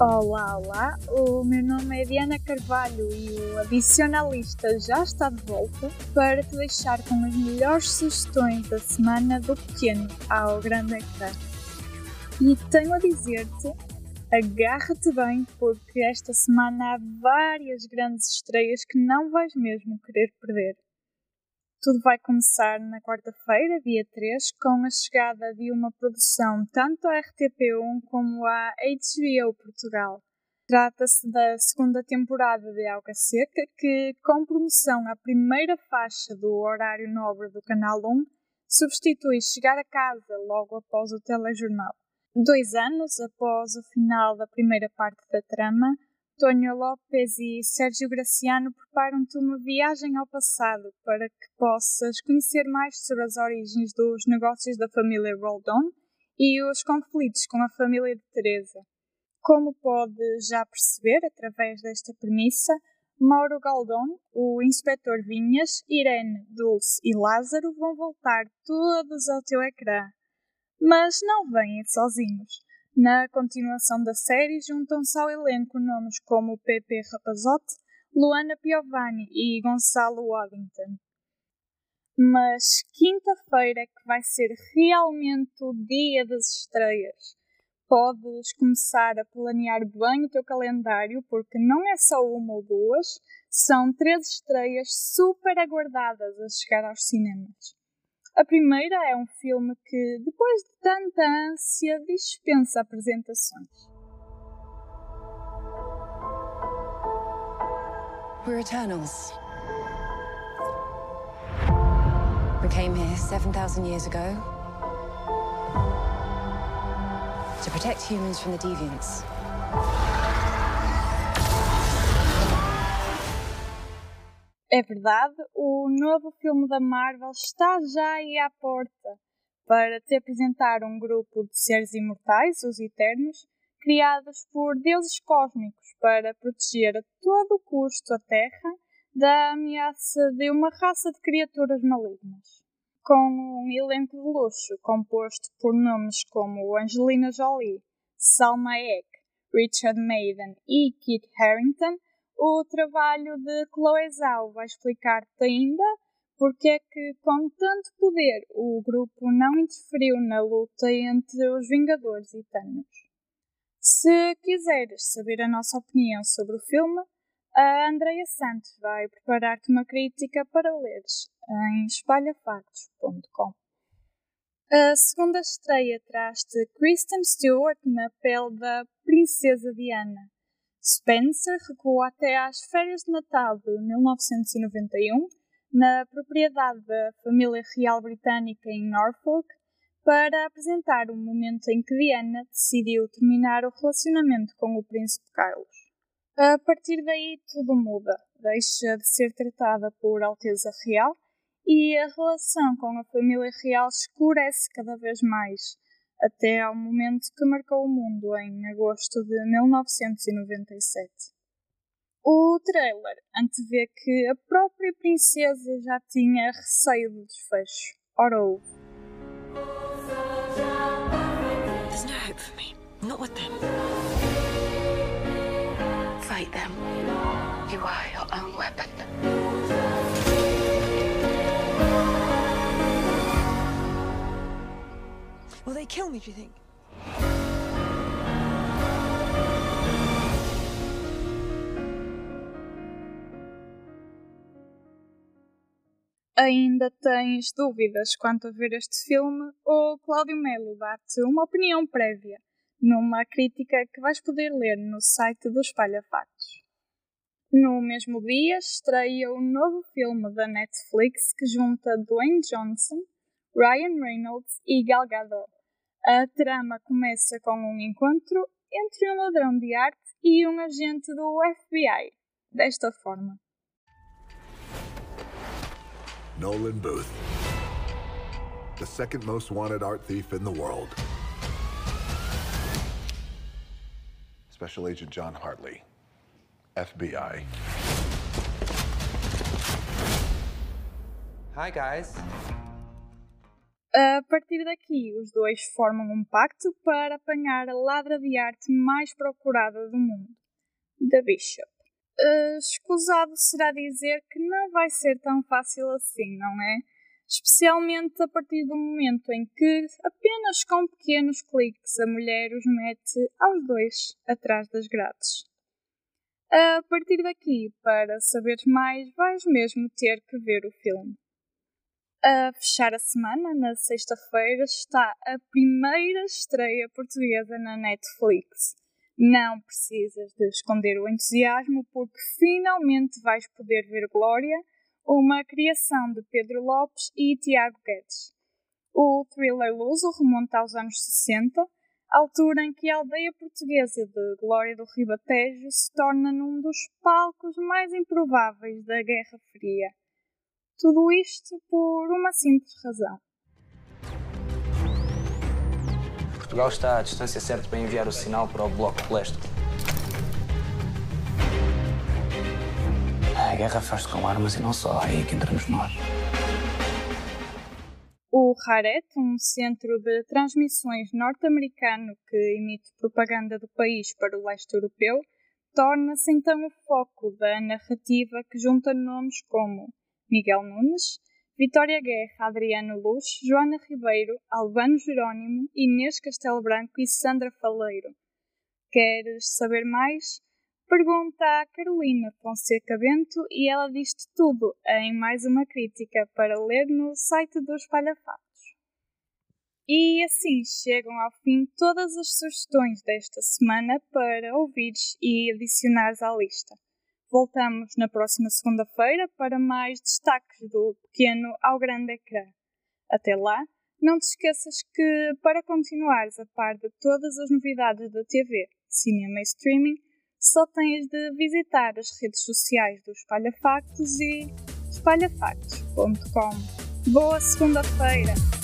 Olá, olá, o meu nome é Diana Carvalho e o Adicionalista já está de volta para te deixar com as melhores sugestões da semana do pequeno ao grande ecrã. E tenho a dizer-te, agarra-te bem porque esta semana há várias grandes estreias que não vais mesmo querer perder. Tudo vai começar na quarta-feira, dia 3, com a chegada de uma produção tanto à RTP1 como à HBO Portugal. Trata-se da segunda temporada de Alga Seca, que, com promoção à primeira faixa do horário nobre do Canal 1, substitui Chegar a Casa logo após o telejornal. Dois anos após o final da primeira parte da trama, Tonho Lopes e Sérgio Graciano preparam-te uma viagem ao passado para que possas conhecer mais sobre as origens dos negócios da família Roldon e os conflitos com a família de Teresa. Como pode já perceber através desta premissa, Mauro Galdon, o inspetor Vinhas, Irene, Dulce e Lázaro vão voltar todos ao teu ecrã. Mas não vêm sozinhos. Na continuação da série, juntam-se ao elenco nomes como Pepe Rapazote, Luana Piovani e Gonçalo Waddington. Mas quinta-feira que vai ser realmente o dia das estreias. Podes começar a planear bem o teu calendário, porque não é só uma ou duas, são três estreias super aguardadas a chegar aos cinemas. A primeira é um filme que, depois de tanta ânsia, dispensa apresentações. We're Eternals. We came here 7,000 years ago to protect humans from the deviants. É verdade, o novo filme da Marvel está já aí à porta para te apresentar um grupo de seres imortais, os Eternos, criados por deuses cósmicos para proteger a todo custo a Terra da ameaça de uma raça de criaturas malignas. Com um elenco de luxo composto por nomes como Angelina Jolie, Salma Hayek, Richard Maiden e Kit Harington, o trabalho de Chloe Zhao vai explicar-te ainda porque é que, com tanto poder, o grupo não interferiu na luta entre os Vingadores e Thanos. Se quiseres saber a nossa opinião sobre o filme, a Andrea Santos vai preparar-te uma crítica para leres em espalhafactos.com. A segunda estreia traz-te Kristen Stewart na pele da Princesa Diana. Spencer recuou até às férias de Natal de 1991, na propriedade da família real britânica em Norfolk, para apresentar o momento em que Diana decidiu terminar o relacionamento com o príncipe Carlos. A partir daí tudo muda, deixa de ser tratada por Alteza Real e a relação com a família real escurece cada vez mais, até ao momento que marcou o mundo em agosto de 1997. O trailer antevê que a própria princesa já tinha receio do desfecho. Ora ouve. There's no hope for me. Not with them. Fight them. You are your own weapon. Kill me, do you think? Ainda tens dúvidas quanto a ver este filme? O Cláudio Melo dá-te uma opinião prévia numa crítica que vais poder ler no site do Espalha Factos. No mesmo dia estreia o novo filme da Netflix que junta Dwayne Johnson, Ryan Reynolds e Gal Gadot. A trama começa com um encontro entre um ladrão de arte e um agente do FBI. Desta forma. Nolan Booth, the second most wanted art thief in the world. Special Agent John Hartley, FBI. Hi, guys. A partir daqui, os dois formam um pacto para apanhar a ladra de arte mais procurada do mundo, The Bishop. Uh, escusado será dizer que não vai ser tão fácil assim, não é? Especialmente a partir do momento em que, apenas com pequenos cliques, a mulher os mete aos dois atrás das grades. A partir daqui, para saberes mais, vais mesmo ter que ver o filme. A fechar a semana, na sexta-feira, está a primeira estreia portuguesa na Netflix. Não precisas de esconder o entusiasmo, porque finalmente vais poder ver Glória, uma criação de Pedro Lopes e Tiago Guedes. O thriller luso remonta aos anos 60, altura em que a aldeia portuguesa de Glória do Ribatejo se torna num dos palcos mais improváveis da Guerra Fria. Tudo isto por uma simples razão. Portugal está à distância certa para enviar o sinal para o Bloco Leste. A guerra faz-se com armas e não só, é aí que entramos nós. O Haret, um centro de transmissões norte-americano que emite propaganda do país para o leste europeu, torna-se então o foco da narrativa que junta nomes como Miguel Nunes, Vitória Guerra, Adriano Luz, Joana Ribeiro, Albano Jerónimo, Inês Castelo Branco e Sandra Faleiro. Queres saber mais? Pergunta à Carolina Fonseca Bento e ela diz-te tudo em mais uma crítica para ler no site dos Palhafatos. E assim chegam ao fim todas as sugestões desta semana para ouvires e adicionares à lista. Voltamos na próxima segunda-feira para mais destaques do pequeno ao grande ecrã. Até lá, não te esqueças que, para continuares a par de todas as novidades da TV, cinema e streaming, só tens de visitar as redes sociais do Espalha Factos e espalhafactos.com. Boa segunda-feira!